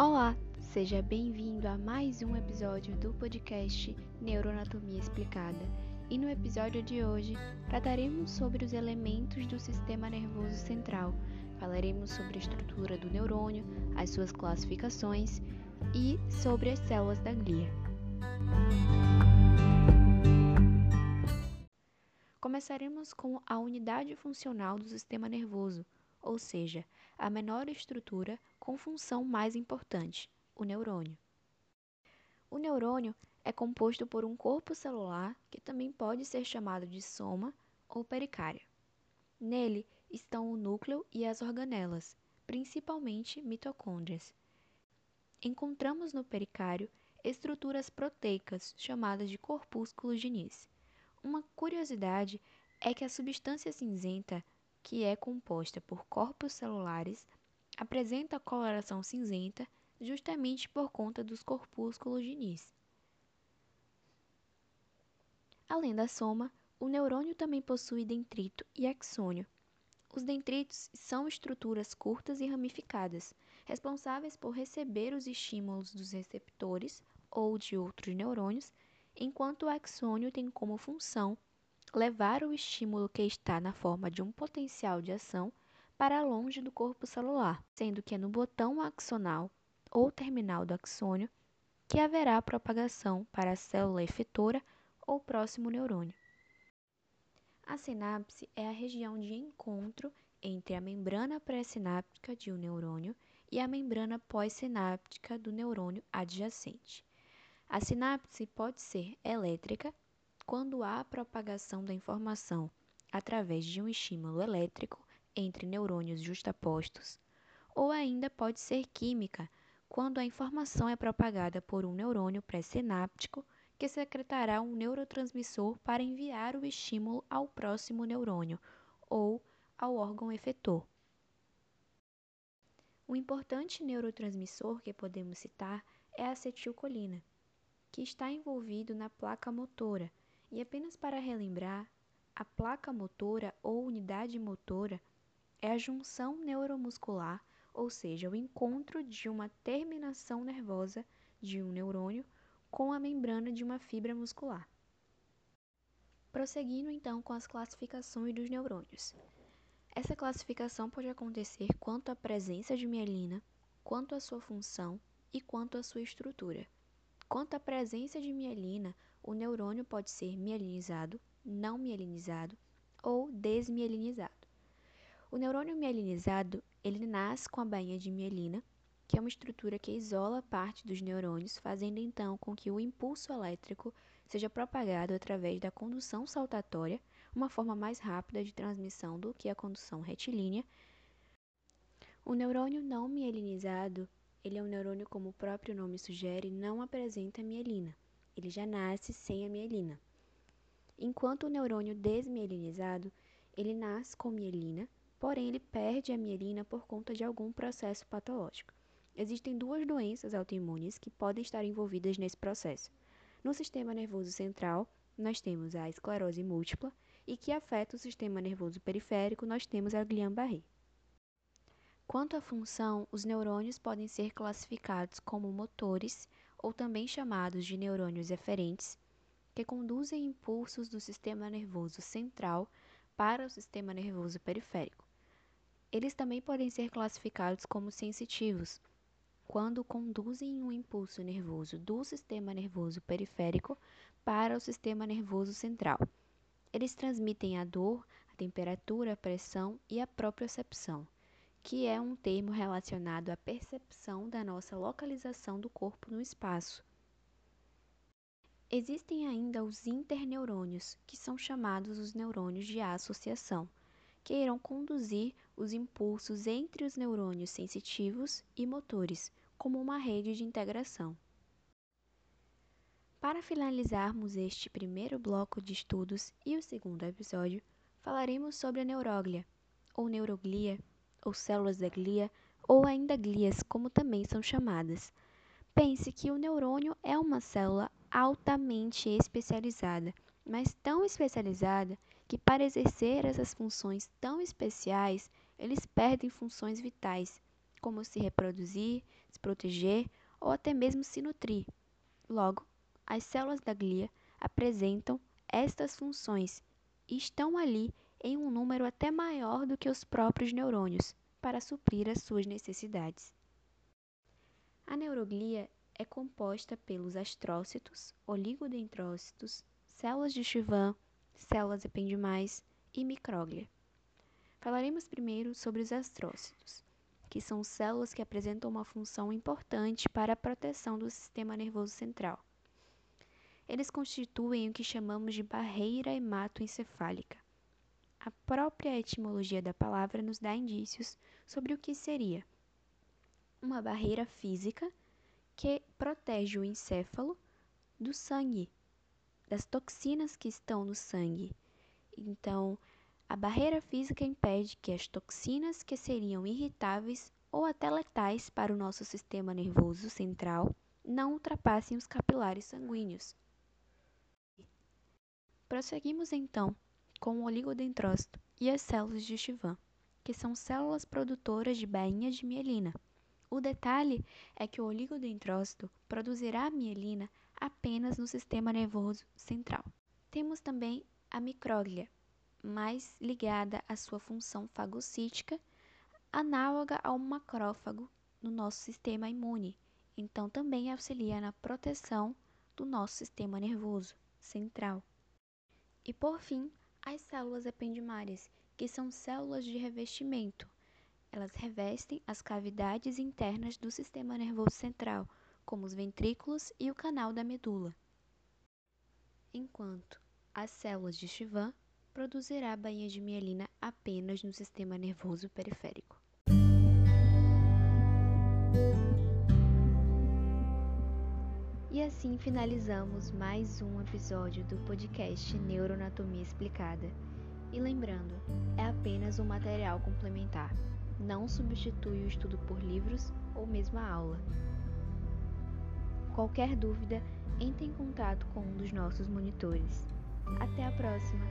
Olá, seja bem-vindo a mais um episódio do podcast Neuroanatomia Explicada. E no episódio de hoje trataremos sobre os elementos do sistema nervoso central. Falaremos sobre a estrutura do neurônio, as suas classificações e sobre as células da glia. Começaremos com a unidade funcional do sistema nervoso, ou seja, a menor estrutura com função mais importante, o neurônio. O neurônio é composto por um corpo celular que também pode ser chamado de soma ou pericário. Nele estão o núcleo e as organelas, principalmente mitocôndrias. Encontramos no pericário estruturas proteicas chamadas de corpúsculos de Nis. Uma curiosidade é que a substância cinzenta, que é composta por corpos celulares, apresenta coloração cinzenta justamente por conta dos corpúsculos de Nis. Além da soma, o neurônio também possui dentrito e axônio. Os dentritos são estruturas curtas e ramificadas, responsáveis por receber os estímulos dos receptores ou de outros neurônios, enquanto o axônio tem como função levar o estímulo que está na forma de um potencial de ação para longe do corpo celular, sendo que é no botão axonal ou terminal do axônio que haverá propagação para a célula efetora ou próximo neurônio. A sinapse é a região de encontro entre a membrana pré-sináptica de um neurônio e a membrana pós-sináptica do neurônio adjacente. A sinapse pode ser elétrica, quando há propagação da informação através de um estímulo elétrico entre neurônios justapostos, ou ainda pode ser química, quando a informação é propagada por um neurônio pré-sináptico que secretará um neurotransmissor para enviar o estímulo ao próximo neurônio ou ao órgão efetor. Um importante neurotransmissor que podemos citar é a acetilcolina, que está envolvido na placa motora. E apenas para relembrar, a placa motora ou unidade motora é a junção neuromuscular, ou seja, o encontro de uma terminação nervosa de um neurônio com a membrana de uma fibra muscular. Prosseguindo então com as classificações dos neurônios. Essa classificação pode acontecer quanto à presença de mielina, quanto à sua função e quanto à sua estrutura. Quanto à presença de mielina, o neurônio pode ser mielinizado, não mielinizado ou desmielinizado. O neurônio mielinizado, ele nasce com a bainha de mielina, que é uma estrutura que isola parte dos neurônios, fazendo então com que o impulso elétrico seja propagado através da condução saltatória, uma forma mais rápida de transmissão do que a condução retilínea. O neurônio não mielinizado, ele é um neurônio como o próprio nome sugere, não apresenta mielina. Ele já nasce sem a mielina. Enquanto o neurônio desmielinizado, ele nasce com mielina, porém ele perde a mielina por conta de algum processo patológico. Existem duas doenças autoimunes que podem estar envolvidas nesse processo. No sistema nervoso central, nós temos a esclerose múltipla e que afeta o sistema nervoso periférico, nós temos a Guillain-Barré. Quanto à função, os neurônios podem ser classificados como motores ou também chamados de neurônios eferentes, que conduzem impulsos do sistema nervoso central para o sistema nervoso periférico. Eles também podem ser classificados como sensitivos, quando conduzem um impulso nervoso do sistema nervoso periférico para o sistema nervoso central. Eles transmitem a dor, a temperatura, a pressão e a propriocepção, que é um termo relacionado à percepção da nossa localização do corpo no espaço. Existem ainda os interneurônios, que são chamados os neurônios de associação que irão conduzir os impulsos entre os neurônios sensitivos e motores, como uma rede de integração. Para finalizarmos este primeiro bloco de estudos e o segundo episódio, falaremos sobre a neuróglia, ou neuroglia, ou células da glia, ou ainda glias, como também são chamadas. Pense que o neurônio é uma célula altamente especializada, mas tão especializada que para exercer essas funções tão especiais, eles perdem funções vitais, como se reproduzir, se proteger ou até mesmo se nutrir. Logo, as células da glia apresentam estas funções e estão ali em um número até maior do que os próprios neurônios para suprir as suas necessidades. A neuroglia é composta pelos astrócitos, oligodendrócitos, células de Schwann, células ependimais e micróglia. Falaremos primeiro sobre os astrócitos, que são células que apresentam uma função importante para a proteção do sistema nervoso central. Eles constituem o que chamamos de barreira hematoencefálica. A própria etimologia da palavra nos dá indícios sobre o que seria uma barreira física que protege o encéfalo do sangue, das toxinas que estão no sangue. Então, a barreira física impede que as toxinas que seriam irritáveis ou até letais para o nosso sistema nervoso central não ultrapassem os capilares sanguíneos. Prosseguimos então com o oligodendrócito e as células de Schwann, que são células produtoras de bainhas de mielina. O detalhe é que o oligodendrócito produzirá mielina apenas no sistema nervoso central. Temos também a micróglia, mais ligada à sua função fagocítica, análoga a um macrófago no nosso sistema imune, então também auxilia na proteção do nosso sistema nervoso central. E por fim, as células ependimárias, que são células de revestimento. Elas revestem as cavidades internas do sistema nervoso central, como os ventrículos e o canal da medula. Enquanto as células de Schwann produzirá bainha de mielina apenas no sistema nervoso periférico. Assim finalizamos mais um episódio do podcast Neuroanatomia Explicada. E lembrando, é apenas um material complementar, não substitui o estudo por livros ou mesmo a aula. Qualquer dúvida, entre em contato com um dos nossos monitores. Até a próxima!